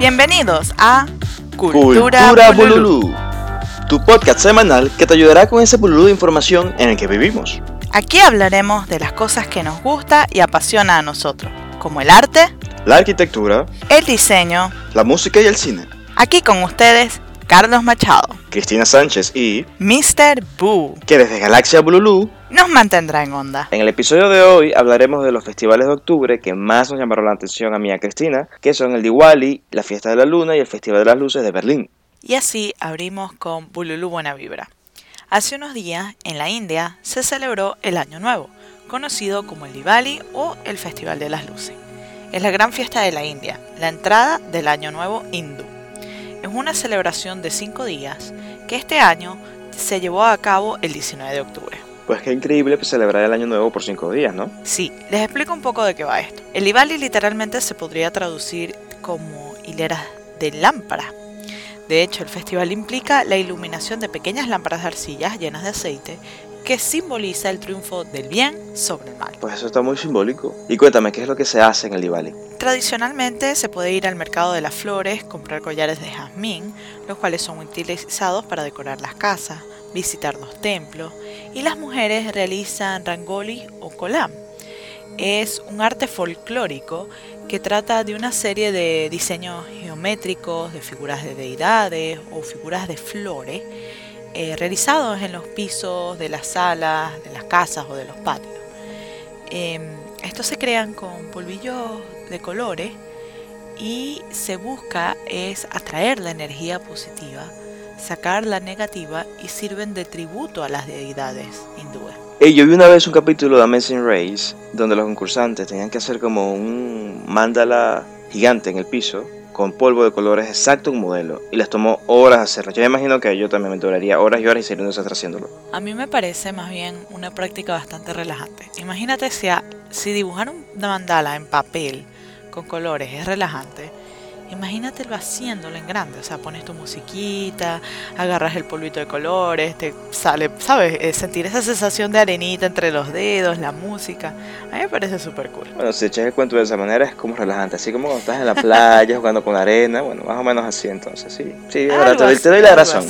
Bienvenidos a Cultura, Cultura, Bululú. Bululú, tu podcast semanal que te ayudará con ese bululú de información en el que vivimos. Aquí hablaremos de las cosas que nos gusta y apasiona a nosotros, como el arte, La arquitectura, el diseño. la música y el cine. Aquí con ustedes, Carlos Machado, Cristina Sánchez y Mr. Boo, que desde Galaxia Bululú. Nos mantendrá en onda. En el episodio de hoy hablaremos de los festivales de octubre que más nos llamaron la atención a mí y a Cristina, que son el Diwali, la Fiesta de la Luna y el Festival de las Luces de Berlín. Y así abrimos con Bululú Buena Vibra. Hace unos días, en la India, se celebró el Año Nuevo, conocido como el Diwali o el Festival de las Luces. Es la gran fiesta de la India, la entrada del Año Nuevo hindú. Es una celebración de cinco días que este año se llevó a cabo el 19 de octubre. Pues qué increíble pues, celebrar el Año Nuevo por cinco días, ¿no? Sí, les explico un poco de qué va esto. El Diwali literalmente se podría traducir como hileras de lámparas. De hecho, el festival implica la iluminación de pequeñas lámparas de arcillas llenas de aceite que simboliza el triunfo del bien sobre el mal. Pues eso está muy simbólico. Y cuéntame, ¿qué es lo que se hace en el Diwali? Tradicionalmente se puede ir al mercado de las flores, comprar collares de jazmín, los cuales son utilizados para decorar las casas, visitar los templos, y las mujeres realizan rangoli o kolam. Es un arte folclórico que trata de una serie de diseños geométricos, de figuras de deidades o figuras de flores, eh, realizados en los pisos de las salas, de las casas o de los patios. Em, estos se crean con polvillos de colores y se busca es atraer la energía positiva, sacar la negativa y sirven de tributo a las deidades hindúes. Ey, yo vi una vez un capítulo de Amazing Race donde los concursantes tenían que hacer como un mandala gigante en el piso con polvo de colores exacto un modelo y les tomó horas hacerlo. Yo me imagino que yo también me duraría horas y horas y sería un desastre haciéndolo. A mí me parece más bien una práctica bastante relajante. Imagínate si, a- si dibujar una mandala en papel con colores es relajante. Imagínatelo haciéndolo en grande, o sea, pones tu musiquita, agarras el polvito de colores, te sale, ¿sabes? Eh, Sentir esa sensación de arenita entre los dedos, la música. A mí me parece súper cool. Bueno, si echas el cuento de esa manera es como relajante, así como cuando estás en la playa jugando con arena, bueno, más o menos así entonces, sí. Sí, Algo te te doy la razón.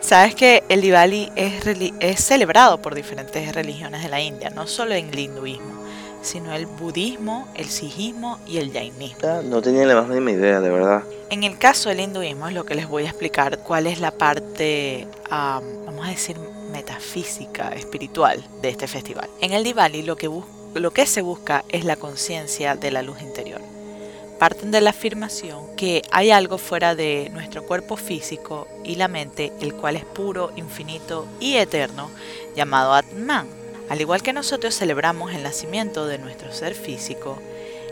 Sabes que el Diwali es, es celebrado por diferentes religiones de la India, no solo en el hinduismo, sino el budismo, el sijismo y el jainismo. Ah, no tenía la más mínima idea, de verdad. En el caso del hinduismo es lo que les voy a explicar cuál es la parte, am, vamos a decir, metafísica, espiritual de este festival. En el Diwali lo que, lo que se busca es la conciencia de la luz interior. Parten de la afirmación que hay algo fuera de nuestro cuerpo físico y la mente, el cual es puro, infinito y eterno, llamado Atman. Al igual que nosotros celebramos el nacimiento de nuestro ser físico,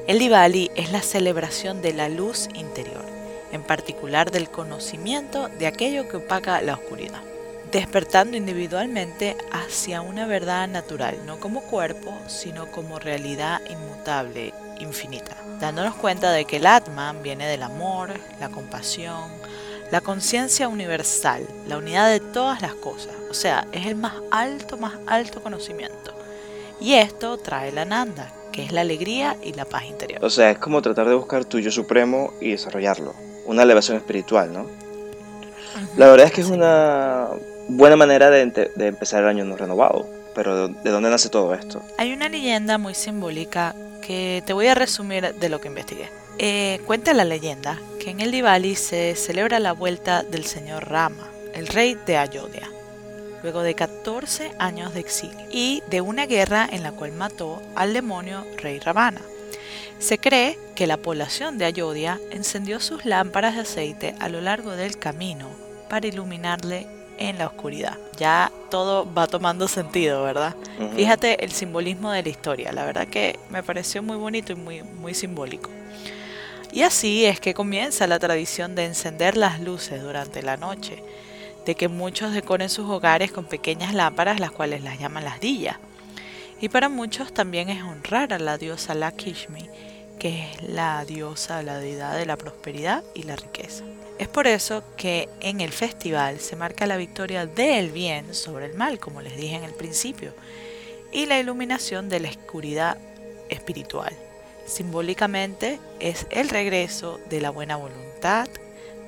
el Diwali es la celebración de la luz interior, en particular del conocimiento de aquello que opaca la oscuridad, despertando individualmente hacia una verdad natural, no como cuerpo, sino como realidad inmutable, infinita, dándonos cuenta de que el Atman viene del amor, la compasión, la conciencia universal, la unidad de todas las cosas, o sea, es el más alto, más alto conocimiento. Y esto trae la Nanda, que es la alegría y la paz interior. O sea, es como tratar de buscar tu yo supremo y desarrollarlo. Una elevación espiritual, ¿no? La verdad es que es una buena manera de, empezar el año no renovado. Pero ¿de dónde nace todo esto? Hay una leyenda muy simbólica que te voy a resumir de lo que investigué. Eh, cuenta la leyenda que en el Diwali se celebra la vuelta del señor Rama, el rey de Ayodhya, luego de 14 años de exilio y de una guerra en la cual mató al demonio rey Ravana. Se cree que la población de Ayodhya encendió sus lámparas de aceite a lo largo del camino para iluminarle en la oscuridad. Ya todo va tomando sentido, ¿verdad? Ujú. Fíjate el simbolismo de la historia, la verdad que me pareció muy bonito y muy, muy simbólico. Y así es que comienza la tradición de encender las luces durante la noche, de que muchos decoren sus hogares con pequeñas lámparas, las cuales las llaman las dillas. Y para muchos también es honrar a la diosa Lakshmi, que es la diosa, la deidad de la prosperidad y la riqueza. Es por eso que en el festival se marca la victoria del bien sobre el mal, como les dije en el principio, y la iluminación de la oscuridad espiritual. Simbólicamente es el regreso de la buena voluntad,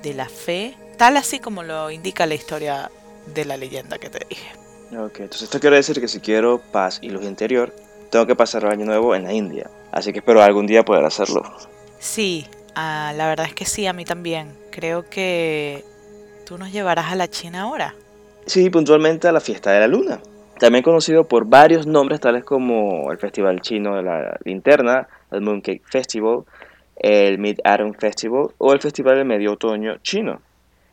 de la fe, tal así como lo indica la historia de la leyenda que te dije. Ok, entonces esto quiere decir que si quiero paz y luz interior, tengo que pasar el año nuevo en la India. Así que espero algún día poder hacerlo. Sí, ah, la verdad es que sí, a mí también. Creo que tú nos llevarás a la China ahora. Sí, puntualmente a la fiesta de la luna. También conocido por varios nombres tales como el Festival Chino de la Linterna, el Mooncake Festival, el Mid-Autumn Festival o el Festival del Medio Otoño Chino.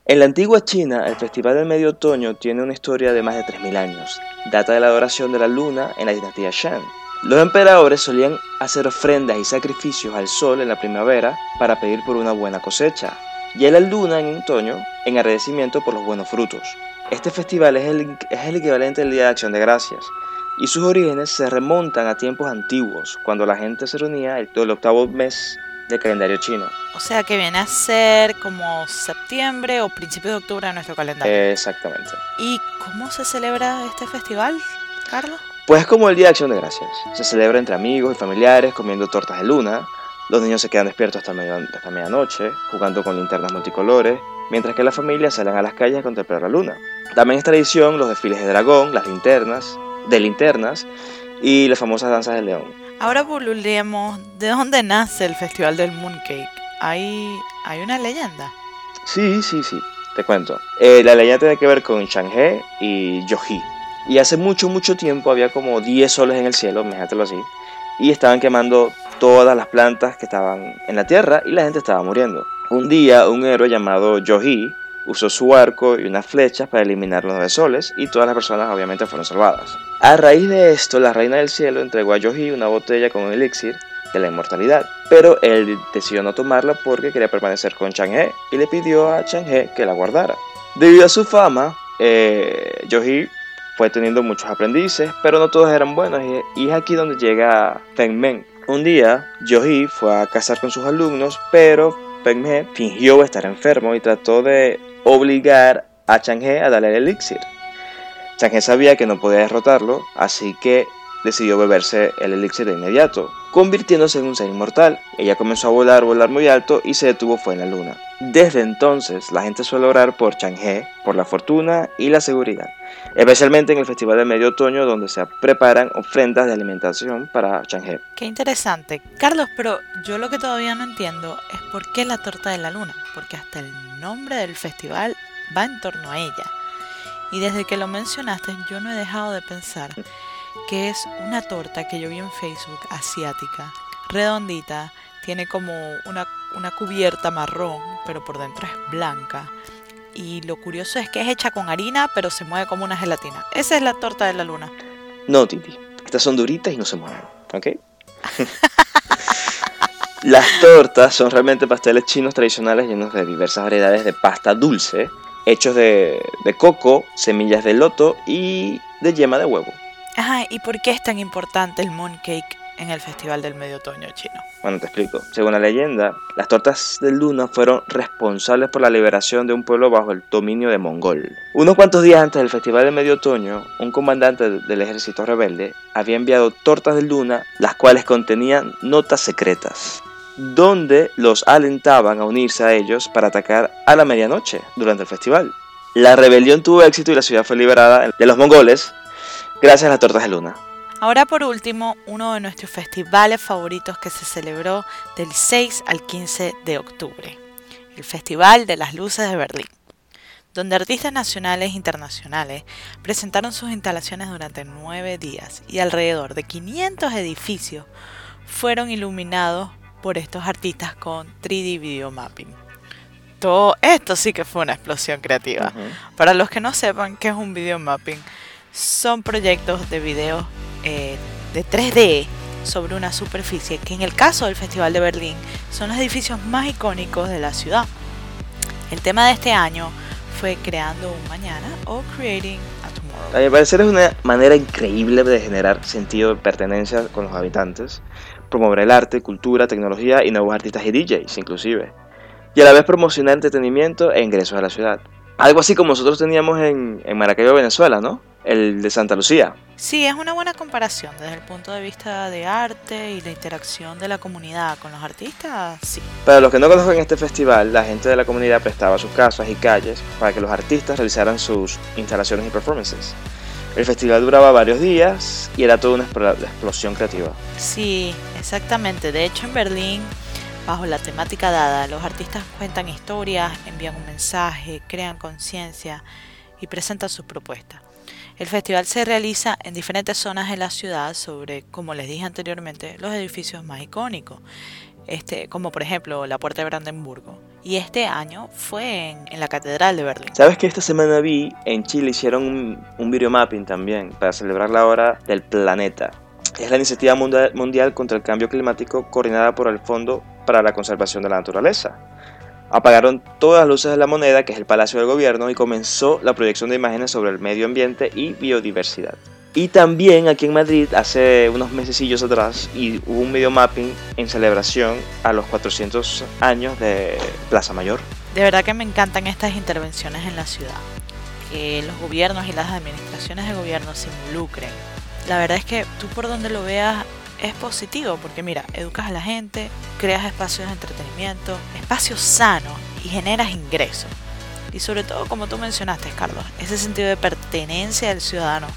En la antigua China, el Festival del Medio Otoño tiene una historia de más de 3.000 años. Data de la adoración de la luna en la dinastía Shang. Los emperadores solían hacer ofrendas y sacrificios al sol en la primavera para pedir por una buena cosecha, y a la luna en otoño en agradecimiento por los buenos frutos. Este festival es el, es el equivalente al Día de Acción de Gracias, y sus orígenes se remontan a tiempos antiguos, cuando la gente se reunía el, el octavo mes del calendario chino. O sea que viene a ser como septiembre o principios de octubre de nuestro calendario. Exactamente. ¿Y cómo se celebra este festival, Carlos? Pues es como el Día de Acción de Gracias. Se celebra entre amigos y familiares comiendo tortas de luna. Los niños se quedan despiertos hasta, medio, hasta medianoche, jugando con linternas multicolores, mientras que las familias salen a las calles a contemplar la luna. También es tradición los desfiles de dragón, las linternas, de linternas y las famosas danzas del león. Ahora volvemos, ¿de dónde nace el Festival del Mooncake? ¿Hay, hay una leyenda? Sí, sí, sí, te cuento. Eh, la leyenda tiene que ver con Chang'e y Yohi. Y hace mucho, mucho tiempo había como 10 soles en el cielo, imagínatelo así, y estaban quemando todas las plantas que estaban en la tierra y la gente estaba muriendo. Un día, un héroe llamado Yohi usó su arco y unas flechas para eliminar los nueve soles y todas las personas obviamente fueron salvadas. A raíz de esto, la reina del cielo entregó a Yohi una botella con un elixir de la inmortalidad, pero él decidió no tomarla porque quería permanecer con Chang'e y le pidió a Chang'e que la guardara. Debido a su fama, eh, Yohi fue teniendo muchos aprendices, pero no todos eran buenos y es aquí donde llega Feng Meng. Un día, Yohi fue a cazar con sus alumnos, pero Feng Meng fingió estar enfermo y trató de obligar a Chang'e a darle el elixir. Chang'e sabía que no podía derrotarlo, así que decidió beberse el elixir de inmediato, convirtiéndose en un ser inmortal. Ella comenzó a volar, volar muy alto y se detuvo fue en la luna. Desde entonces, la gente suele orar por Chang'e, por la fortuna y la seguridad, especialmente en el Festival de Medio Otoño donde se preparan ofrendas de alimentación para Chang'e. Qué interesante. Carlos, pero yo lo que todavía no entiendo es por qué la torta de la luna, porque hasta el nombre del festival va en torno a ella. Y desde que lo mencionaste, yo no he dejado de pensar que es una torta que yo vi en Facebook asiática, redondita, tiene como una, una cubierta marrón, pero por dentro es blanca. Y lo curioso es que es hecha con harina, pero se mueve como una gelatina. Esa es la torta de la luna. No, Titi. Estas son duritas y no se mueven, ¿ok? Las tortas son realmente pasteles chinos tradicionales llenos de diversas variedades de pasta dulce, hechos de, de coco, semillas de loto y de yema de huevo. Ajá, ¿y por qué es tan importante el mooncake en el Festival del Medio Otoño chino? Bueno, te explico. Según la leyenda, las tortas de luna fueron responsables por la liberación de un pueblo bajo el dominio de Mongol. Unos cuantos días antes del Festival del Medio Otoño, un comandante del ejército rebelde había enviado tortas de luna, las cuales contenían notas secretas donde los alentaban a unirse a ellos para atacar a la medianoche durante el festival. La rebelión tuvo éxito y la ciudad fue liberada de los mongoles gracias a las tortas de luna. Ahora por último, uno de nuestros festivales favoritos que se celebró del 6 al 15 de octubre, el Festival de las Luces de Berlín, donde artistas nacionales e internacionales presentaron sus instalaciones durante nueve días y alrededor de 500 edificios fueron iluminados por estos artistas con 3D Video Mapping. Todo esto sí que fue una explosión creativa. Uh -huh. Para los que no sepan qué es un video mapping, son proyectos de video eh, de 3D sobre una superficie que en el caso del Festival de Berlín son los edificios más icónicos de la ciudad. El tema de este año fue Creando un Mañana o Creating a Tomorrow. A mi parecer es una manera increíble de generar sentido de pertenencia con los habitantes, promover el arte, cultura, tecnología y nuevos artistas y DJs inclusive, y a la vez promocionar entretenimiento e ingresos a la ciudad. Algo así como nosotros teníamos en, en Maracaibo, Venezuela, ¿no? El de Santa Lucía. Sí, es una buena comparación desde el punto de vista de arte y la interacción de la comunidad con los artistas, sí. Para los que no conocen este festival, la gente de la comunidad prestaba sus casas y calles para que los artistas realizaran sus instalaciones y performances. El festival duraba varios días y era toda una explosión creativa. Sí, exactamente. De hecho, en Berlín, bajo la temática dada, los artistas cuentan historias, envían un mensaje, crean conciencia y presentan sus propuestas. El festival se realiza en diferentes zonas de la ciudad sobre, como les dije anteriormente, los edificios más icónicos, este, como por ejemplo la Puerta de Brandenburgo. Y este año fue en, la Catedral de Berlín. ¿Sabes que esta semana vi en Chile hicieron un, un video mapping también para celebrar la hora del planeta? Es la iniciativa mundial contra el cambio climático coordinada por el Fondo para la Conservación de la Naturaleza apagaron todas las luces de la moneda, que es el Palacio del Gobierno, y comenzó la proyección de imágenes sobre el medio ambiente y biodiversidad. Y también aquí en Madrid, hace unos mesecillos atrás, y hubo un video mapping en celebración a los 400 años de Plaza Mayor. De verdad que me encantan estas intervenciones en la ciudad, que los gobiernos y las administraciones de gobierno se involucren. La verdad es que tú por donde lo veas es positivo porque mira, educas a la gente, creas espacios de entretenimiento, espacios sanos y generas ingresos. Y sobre todo, como tú mencionaste, Carlos, ese sentido de pertenencia del ciudadano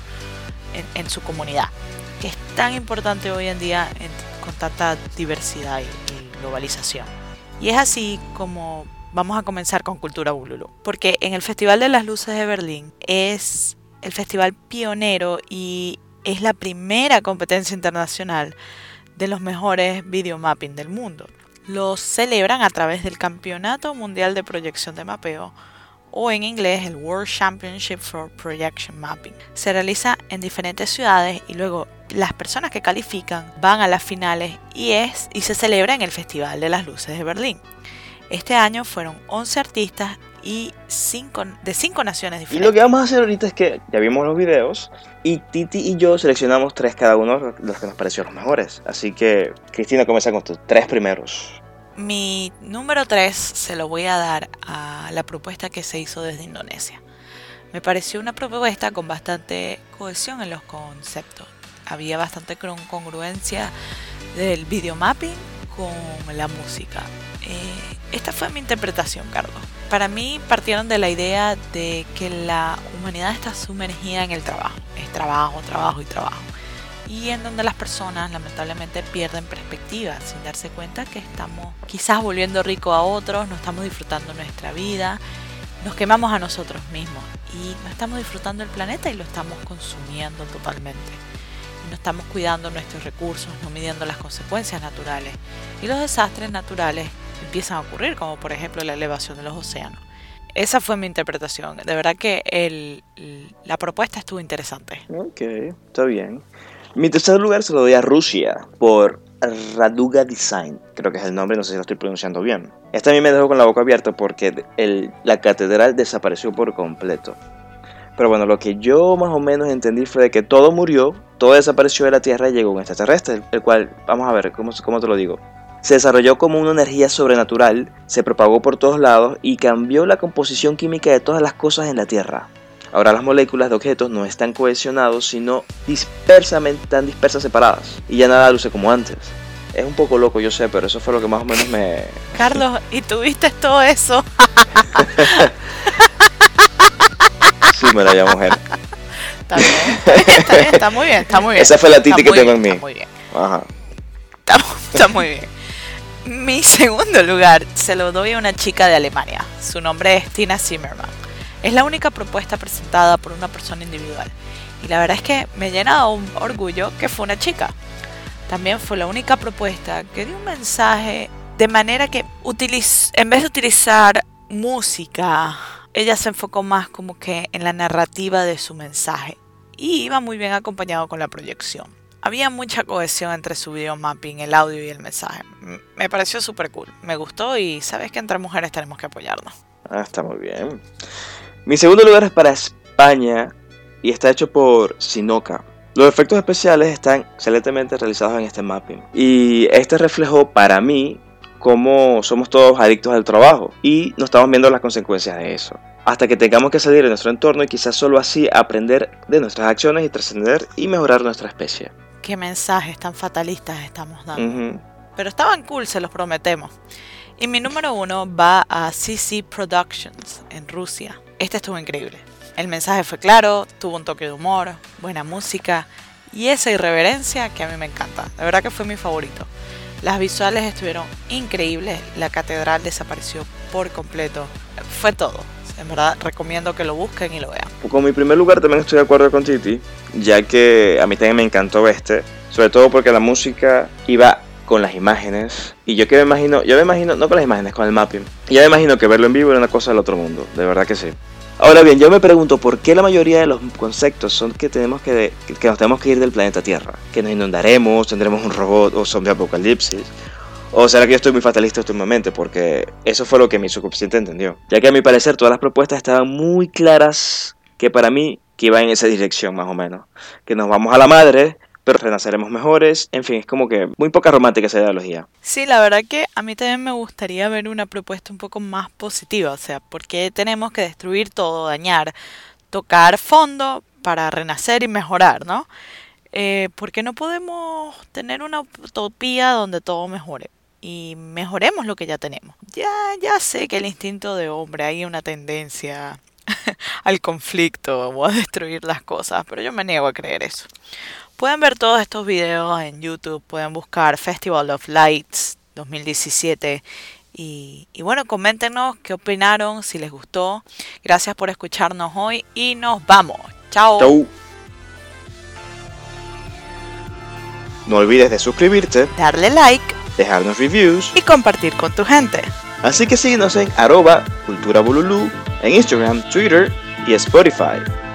en, su comunidad, que es tan importante hoy en día con tanta diversidad y, globalización. Y es así como vamos a comenzar con Cultura Bululu, porque en el Festival de las Luces de Berlín es el festival pionero y es la primera competencia internacional de los mejores videomapping del mundo. Los celebran a través del Campeonato Mundial de Proyección de Mapeo o en inglés el World Championship for Projection Mapping. Se realiza en diferentes ciudades y luego las personas que califican van a las finales y, es, y se celebra en el Festival de las Luces de Berlín. Este año fueron 11 artistas y cinco, de cinco naciones diferentes. Y lo que vamos a hacer ahorita es que ya vimos los videos y Titi y yo seleccionamos tres cada uno los que nos parecieron los mejores. Así que, Cristina, comienza con tus tres primeros. Mi número tres se lo voy a dar a la propuesta que se hizo desde Indonesia. Me pareció una propuesta con bastante cohesión en los conceptos. Había bastante congruencia del videomapping con la música. Eh, esta fue mi interpretación, Carlos. Para mí partieron de la idea de que la humanidad está sumergida en el trabajo. Es trabajo, trabajo y trabajo. Y en donde las personas lamentablemente pierden perspectiva sin darse cuenta que estamos quizás volviendo rico a otros, no estamos disfrutando nuestra vida, nos quemamos a nosotros mismos y no estamos disfrutando el planeta y lo estamos consumiendo totalmente. no estamos cuidando nuestros recursos, no midiendo las consecuencias naturales. Y los desastres naturales empiezan a ocurrir, como por ejemplo la elevación de los océanos. Esa fue mi interpretación. De verdad que el, la propuesta estuvo interesante. Ok, está bien. Mi tercer lugar se lo doy a Rusia por Raduga Design, creo que es el nombre, no sé si lo estoy pronunciando bien. Esta a mí me dejó con la boca abierta porque el, la catedral desapareció por completo. Pero bueno, lo que yo más o menos entendí fue de que todo murió, todo desapareció de la Tierra y llegó un extraterrestre, el cual, vamos a ver, ¿cómo, cómo te lo digo? Se desarrolló como una energía sobrenatural, se propagó por todos lados y cambió la composición química de todas las cosas en la Tierra. Ahora las moléculas de objetos no están cohesionados, sino dispersamente, están dispersas separadas. Y ya nada luce como antes. Es un poco loco, yo sé, pero eso fue lo que más o menos me... Carlos, ¿y tuviste todo eso? sí, me la llamo mujer. Está bien, está bien, está muy bien, está muy bien. Esa fue la titi que tengo en mí. Está muy bien. Ajá. está muy bien. Mi segundo lugar se lo doy a una chica de Alemania. Su nombre es Tina Zimmerman. Es la única propuesta presentada por una persona individual. Y la verdad es que me llena un orgullo que fue una chica. También fue la única propuesta que dio un mensaje de manera que en vez de utilizar música, ella se enfocó más como que en la narrativa de su mensaje. Y iba muy bien acompañado con la proyección había mucha cohesión entre su video mapping, el audio y el mensaje. Me pareció súper cool, me gustó y sabes que entre mujeres tenemos que apoyarnos. Ah, está muy bien. Mi segundo lugar es para España y está hecho por Sinoca. Los efectos especiales están excelentemente realizados en este mapping. Y este reflejó para mí cómo somos todos adictos al trabajo y no estamos viendo las consecuencias de eso. hasta que tengamos que salir de nuestro entorno y quizás solo así aprender de nuestras acciones y trascender y mejorar nuestra especie. Qué mensajes tan fatalistas estamos dando. Pero estaban cool, se los prometemos. Y mi número uno va a CC Productions en Rusia. Este estuvo increíble. El mensaje fue claro, tuvo un toque de humor, buena música y esa irreverencia que a mí me encanta. De verdad que fue mi favorito. Las visuales estuvieron increíbles, la catedral desapareció por completo. Fue todo. En verdad recomiendo que lo busquen y lo vean. Con mi primer lugar también estoy de acuerdo con Titi, ya que a mí también me encantó este, sobre todo porque la música iba con las imágenes. Y yo que me imagino, yo me imagino, no con las imágenes, con el mapping. Y ya me imagino que verlo en vivo era una cosa del otro mundo, de verdad que sí. Ahora bien, yo me pregunto por qué la mayoría de los conceptos son que tenemos que, que nos tenemos que ir del planeta Tierra, que nos inundaremos, tendremos un robot o zombie apocalipsis. ¿O será que yo estoy muy fatalista últimamente? Porque eso fue lo que mi subconsciente entendió. Ya que a mi parecer todas las propuestas estaban muy claras que para mí que iban en esa dirección más o menos. Que nos vamos a la madre, pero renaceremos mejores. En fin, es como que muy poca romántica esa ideología. Sí, la verdad que a mí también me gustaría ver una propuesta un poco más positiva. O sea, porque tenemos que destruir todo, dañar, tocar fondo para renacer y mejorar, ¿no? Eh, porque no podemos tener una utopía donde todo mejore y mejoremos lo que ya tenemos. Ya, ya sé que el instinto de hombre hay una tendencia al conflicto o a destruir las cosas, pero yo me niego a creer eso. Pueden ver todos estos videos en YouTube, pueden buscar Festival of Lights 2017 y, y, bueno, coméntenos qué opinaron, si les gustó. Gracias por escucharnos hoy y nos vamos. Chao. Chau. No olvides de suscribirte, darle like, dejarnos reviews y compartir con tu gente. Así que síguenos en arroba cultura Instagram, Twitter y Spotify.